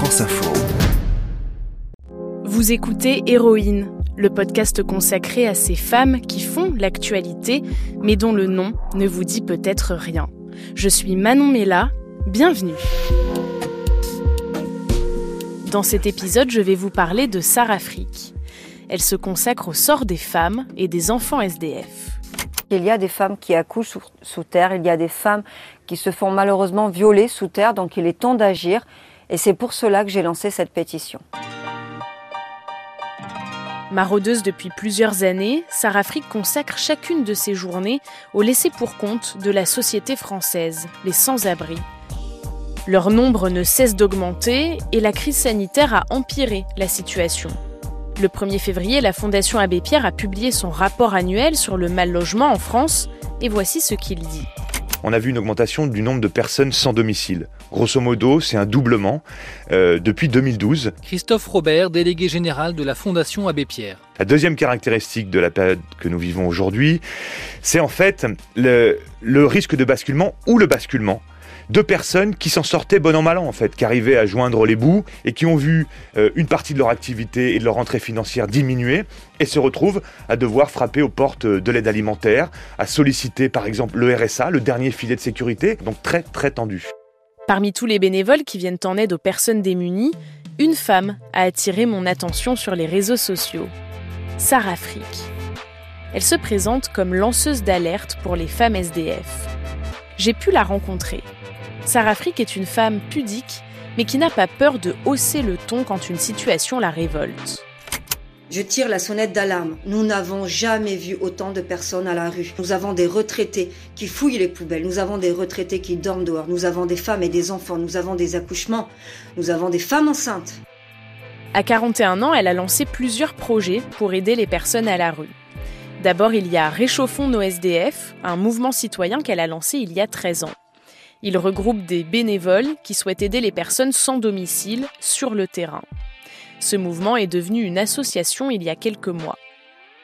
France Info. Vous écoutez Héroïne, le podcast consacré à ces femmes qui font l'actualité, mais dont le nom ne vous dit peut-être rien. Je suis Manon Mella, bienvenue. Dans cet épisode, je vais vous parler de Sarah Frick. Elle se consacre au sort des femmes et des enfants SDF. Il y a des femmes qui accouchent sous, terre, il y a des femmes qui se font malheureusement violer sous terre, donc il est temps d'agir. Et c'est pour cela que j'ai lancé cette pétition. Maraudeuse depuis plusieurs années, Sarah Frick consacre chacune de ses journées au laisser pour compte de la société française, les sans-abri. Leur nombre ne cesse d'augmenter et la crise sanitaire a empiré la situation. Le 1er février, la Fondation Abbé Pierre a publié son rapport annuel sur le mal logement en France et voici ce qu'il dit. On a vu une augmentation du nombre de personnes sans domicile. Grosso modo, c'est un doublement euh, depuis 2012. Christophe Robert, délégué général de la Fondation Abbé Pierre. La deuxième caractéristique de la période que nous vivons aujourd'hui, c'est en fait le, le risque de basculement ou le basculement deux personnes qui s'en sortaient bon an mal an en fait, qui arrivaient à joindre les bouts et qui ont vu euh, une partie de leur activité et de leur rentrée financière diminuer et se retrouvent à devoir frapper aux portes de l'aide alimentaire, à solliciter par exemple le RSA, le dernier filet de sécurité, donc très très tendu. Parmi tous les bénévoles qui viennent en aide aux personnes démunies, une femme a attiré mon attention sur les réseaux sociaux. Sarah Frick. Elle se présente comme lanceuse d'alerte pour les femmes SDF. J'ai pu la rencontrer. Sarah Frick est une femme pudique, mais qui n'a pas peur de hausser le ton quand une situation la révolte. Je tire la sonnette d'alarme. Nous n'avons jamais vu autant de personnes à la rue. Nous avons des retraités qui fouillent les poubelles. Nous avons des retraités qui dorment dehors. Nous avons des femmes et des enfants. Nous avons des accouchements. Nous avons des femmes enceintes. À 41 ans, elle a lancé plusieurs projets pour aider les personnes à la rue. D'abord, il y a Réchauffons nos SDF, un mouvement citoyen qu'elle a lancé il y a 13 ans. Il regroupe des bénévoles qui souhaitent aider les personnes sans domicile sur le terrain. Ce mouvement est devenu une association il y a quelques mois.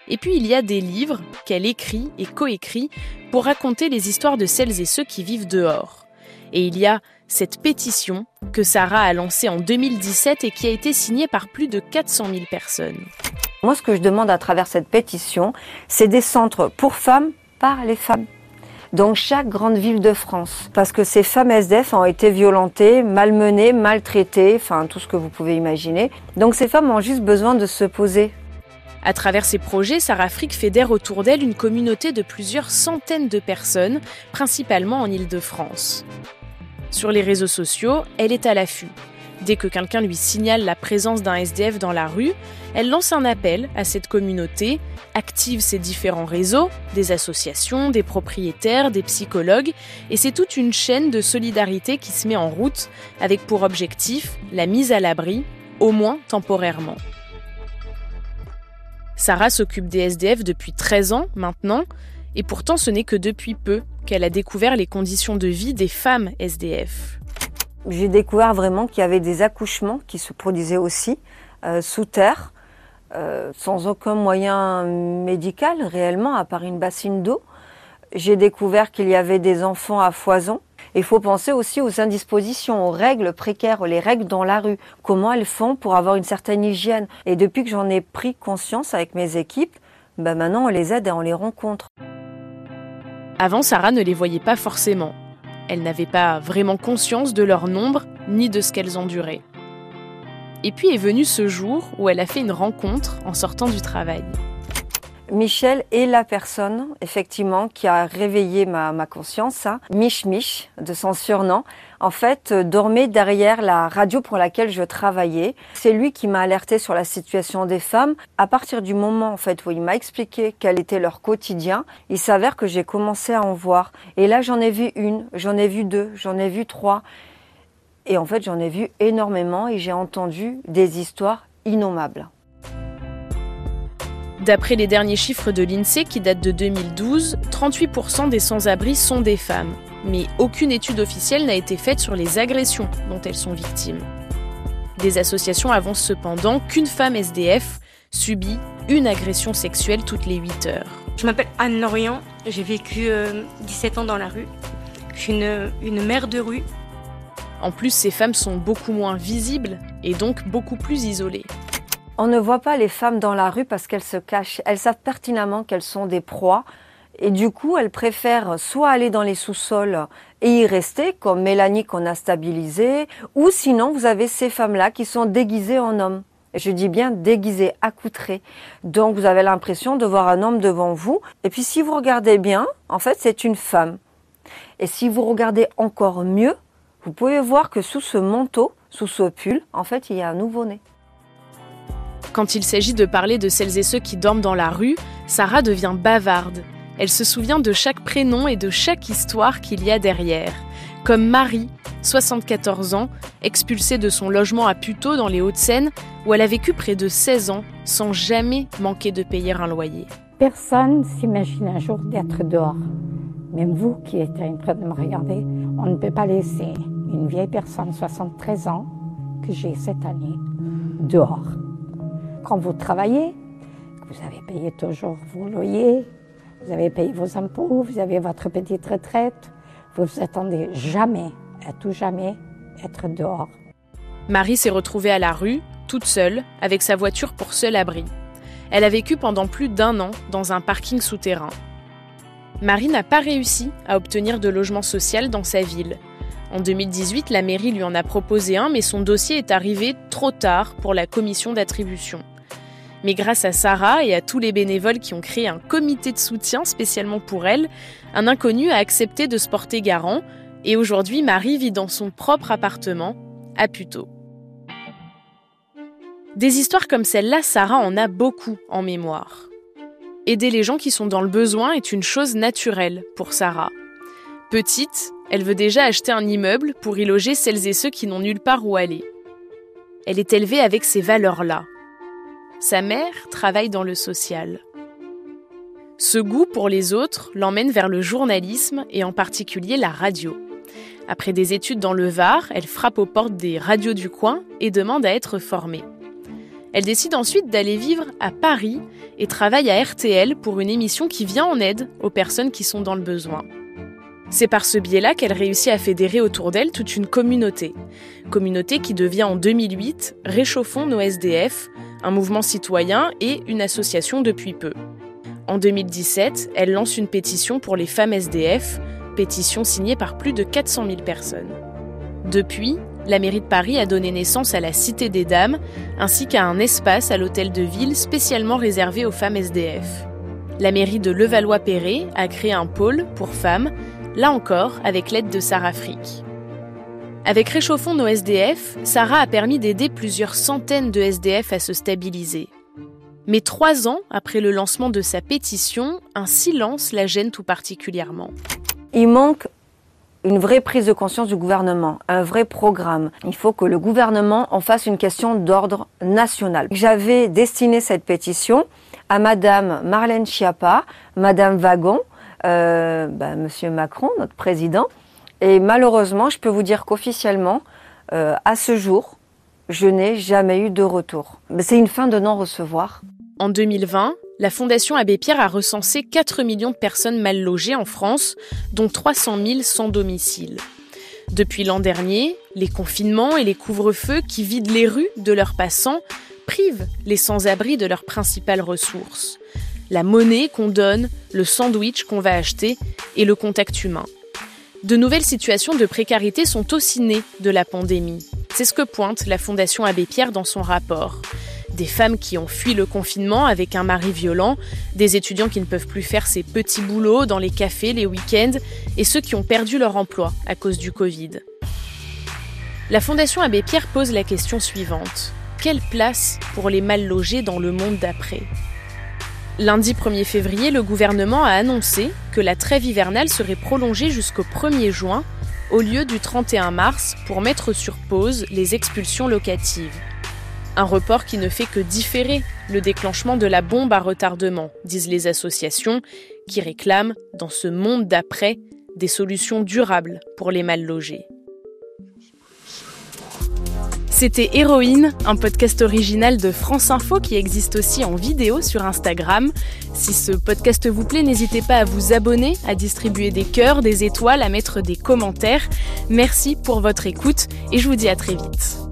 Et puis il y a des livres qu'elle écrit et coécrit pour raconter les histoires de celles et ceux qui vivent dehors. Et il y a cette pétition que Sarah a lancée en 2017 et qui a été signée par plus de 400 000 personnes. Moi, ce que je demande à travers cette pétition, c'est des centres pour femmes par les femmes dans chaque grande ville de France. Parce que ces femmes SDF ont été violentées, malmenées, maltraitées, enfin tout ce que vous pouvez imaginer. Donc ces femmes ont juste besoin de se poser. À travers ces projets, Sarah Frick fédère autour d'elle une communauté de plusieurs centaines de personnes, principalement en Île-de-France. Sur les réseaux sociaux, elle est à l'affût. Dès que quelqu'un lui signale la présence d'un SDF dans la rue, elle lance un appel à cette communauté, active ses différents réseaux, des associations, des propriétaires, des psychologues, et c'est toute une chaîne de solidarité qui se met en route avec pour objectif la mise à l'abri, au moins temporairement. Sarah s'occupe des SDF depuis 13 ans maintenant, et pourtant ce n'est que depuis peu qu'elle a découvert les conditions de vie des femmes SDF j'ai découvert vraiment qu'il y avait des accouchements qui se produisaient aussi euh, sous terre, euh, sans aucun moyen médical réellement, à part une bassine d'eau. J'ai découvert qu'il y avait des enfants à foison. Il faut penser aussi aux indispositions, aux règles précaires, les règles dans la rue, comment elles font pour avoir une certaine hygiène. Et depuis que j'en ai pris conscience avec mes équipes, ben maintenant on les aide et on les rencontre. Avant, Sarah ne les voyait pas forcément. Elles n'avaient pas vraiment conscience de leur nombre ni de ce qu'elles enduraient. Et puis est venu ce jour où elle a fait une rencontre en sortant du travail. Michel est la personne, effectivement, qui a réveillé ma, conscience. Hein. Mich Mich, de son surnom, en fait, euh, dormait derrière la radio pour laquelle je travaillais. C'est lui qui m'a alerté sur la situation des femmes. À partir du moment, en fait, où il m'a expliqué quel était leur quotidien, il s'avère que j'ai commencé à en voir. Et là, j'en ai vu une, j'en ai vu deux, j'en ai vu trois. Et en fait, j'en ai vu énormément et j'ai entendu des histoires innommables. D'après les derniers chiffres de l'INSEE qui datent de 2012, 38% des sans-abri sont des femmes. Mais aucune étude officielle n'a été faite sur les agressions dont elles sont victimes. Des associations avancent cependant qu'une femme SDF subit une agression sexuelle toutes les 8 heures. Je m'appelle Anne Lorient, j'ai vécu 17 euh, ans dans la rue. Je suis une, une mère de rue. En plus, ces femmes sont beaucoup moins visibles et donc beaucoup plus isolées. On ne voit pas les femmes dans la rue parce qu'elles se cachent. Elles savent pertinemment qu'elles sont des proies. Et du coup, elles préfèrent soit aller dans les sous-sols et y rester, comme Mélanie qu'on a stabilisée, ou sinon vous avez ces femmes-là qui sont déguisées en hommes. Je dis bien déguisées, accoutrées. Donc vous avez l'impression de voir un homme devant vous. Et puis si vous regardez bien, en fait c'est une femme. Et si vous regardez encore mieux, vous pouvez voir que sous ce manteau, sous ce pull, en fait il y a un nouveau-né. Quand il s'agit de parler de celles et ceux qui dorment dans la rue, Sarah devient bavarde. Elle se souvient de chaque prénom et de chaque histoire qu'il y a derrière. Comme Marie, 74 ans, expulsée de son logement à Puteaux dans les Hauts-de-Seine, où elle a vécu près de 16 ans sans jamais manquer de payer un loyer. Personne s'imagine un jour d'être dehors. Même vous qui êtes en train de me regarder, on ne peut pas laisser une vieille personne, 73 ans, que j'ai cette année, dehors. Quand vous travaillez, vous avez payé toujours vos loyers, vous avez payé vos impôts, vous avez votre petite retraite. Vous vous attendez jamais, à tout jamais, être dehors. Marie s'est retrouvée à la rue, toute seule, avec sa voiture pour seul abri. Elle a vécu pendant plus d'un an dans un parking souterrain. Marie n'a pas réussi à obtenir de logement social dans sa ville. En 2018, la mairie lui en a proposé un, mais son dossier est arrivé trop tard pour la commission d'attribution. Mais grâce à Sarah et à tous les bénévoles qui ont créé un comité de soutien spécialement pour elle, un inconnu a accepté de se porter garant et aujourd'hui Marie vit dans son propre appartement à Puteaux. Des histoires comme celle-là, Sarah en a beaucoup en mémoire. Aider les gens qui sont dans le besoin est une chose naturelle pour Sarah. Petite, elle veut déjà acheter un immeuble pour y loger celles et ceux qui n'ont nulle part où aller. Elle est élevée avec ces valeurs-là, sa mère travaille dans le social. Ce goût pour les autres l'emmène vers le journalisme et en particulier la radio. Après des études dans le Var, elle frappe aux portes des radios du coin et demande à être formée. Elle décide ensuite d'aller vivre à Paris et travaille à RTL pour une émission qui vient en aide aux personnes qui sont dans le besoin. C'est par ce biais-là qu'elle réussit à fédérer autour d'elle toute une communauté. Communauté qui devient en 2008 Réchauffons nos SDF, un mouvement citoyen et une association depuis peu. En 2017, elle lance une pétition pour les femmes SDF, pétition signée par plus de 400 000 personnes. Depuis, la mairie de Paris a donné naissance à la Cité des Dames, ainsi qu'à un espace à l'hôtel de ville spécialement réservé aux femmes SDF. La mairie de Levallois-Perret a créé un pôle pour femmes, là encore avec l'aide de Sarah Frick. Avec Réchauffons nos SDF, Sarah a permis d'aider plusieurs centaines de SDF à se stabiliser. Mais trois ans après le lancement de sa pétition, un silence la gêne tout particulièrement. Il manque une vraie prise de conscience du gouvernement, un vrai programme. Il faut que le gouvernement en fasse une question d'ordre national. J'avais destiné cette pétition à Madame Marlène Schiappa, Madame Wagon, euh, bah, Monsieur Macron, notre président, et malheureusement, je peux vous dire qu'officiellement, euh, à ce jour, je n'ai jamais eu de retour. C'est une fin de non-recevoir. En 2020, la Fondation Abbé Pierre a recensé 4 millions de personnes mal logées en France, dont 300 000 sans domicile. Depuis l'an dernier, les confinements et les couvre-feux qui vident les rues de leurs passants privent les sans-abri de leurs principales ressources. La monnaie qu'on donne, le sandwich qu'on va acheter et le contact humain. De nouvelles situations de précarité sont aussi nées de la pandémie. C'est ce que pointe la Fondation Abbé Pierre dans son rapport. Des femmes qui ont fui le confinement avec un mari violent, des étudiants qui ne peuvent plus faire ces petits boulots dans les cafés les week-ends, et ceux qui ont perdu leur emploi à cause du Covid. La Fondation Abbé Pierre pose la question suivante. Quelle place pour les mal logés dans le monde d'après? Lundi 1er février, le gouvernement a annoncé que la trêve hivernale serait prolongée jusqu'au 1er juin au lieu du 31 mars pour mettre sur pause les expulsions locatives. Un report qui ne fait que différer le déclenchement de la bombe à retardement, disent les associations, qui réclament, dans ce monde d'après, des solutions durables pour les mal logés. C'était Héroïne, un podcast original de France Info qui existe aussi en vidéo sur Instagram. Si ce podcast vous plaît, n'hésitez pas à vous abonner, à distribuer des cœurs, des étoiles, à mettre des commentaires. Merci pour votre écoute et je vous dis à très vite.